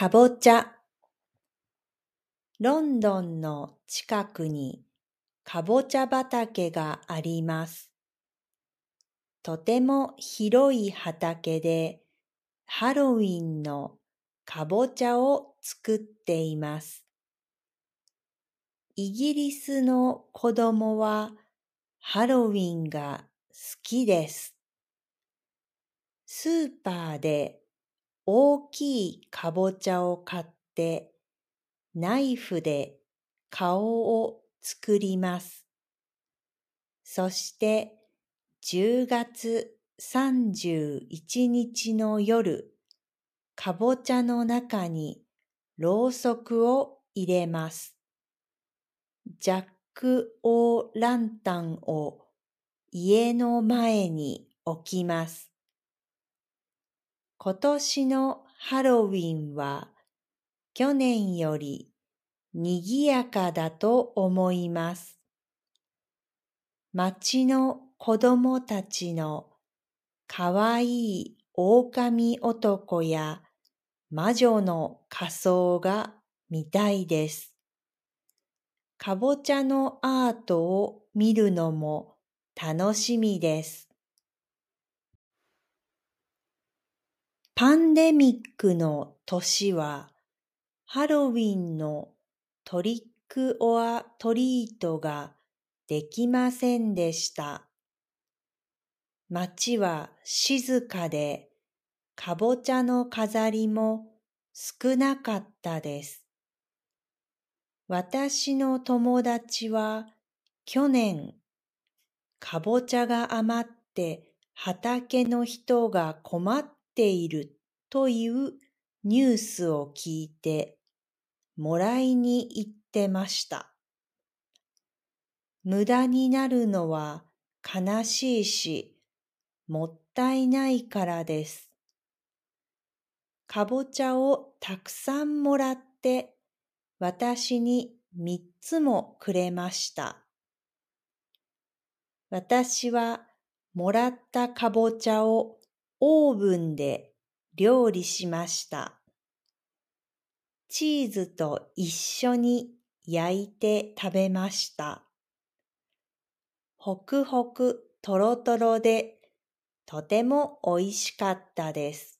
かぼちゃ。ロンドンの近くにかぼちゃ畑があります。とても広い畑でハロウィンのかぼちゃを作っています。イギリスの子供はハロウィンが好きです。スーパーで大きいかぼちゃを買ってナイフで顔を作ります。そして10月31日の夜、かぼちゃの中にろうそくを入れます。ジャック・オー・ランタンを家の前に置きます。今年のハロウィンは去年より賑やかだと思います。町の子供たちのかわいい狼男や魔女の仮装が見たいです。かぼちゃのアートを見るのも楽しみです。パンデミックの年はハロウィンのトリックオアトリートができませんでした。街は静かでかぼちゃの飾りも少なかったです。私の友達は去年かぼちゃが余って畑の人が困っているというニュースを聞いてもらいに行ってました。無駄になるのは悲しいしもったいないからです。かぼちゃをたくさんもらって私に三つもくれました。私はもらったかぼちゃをオーブンで料理しました。チーズと一緒に焼いて食べました。ほくほくとろとろでとても美味しかったです。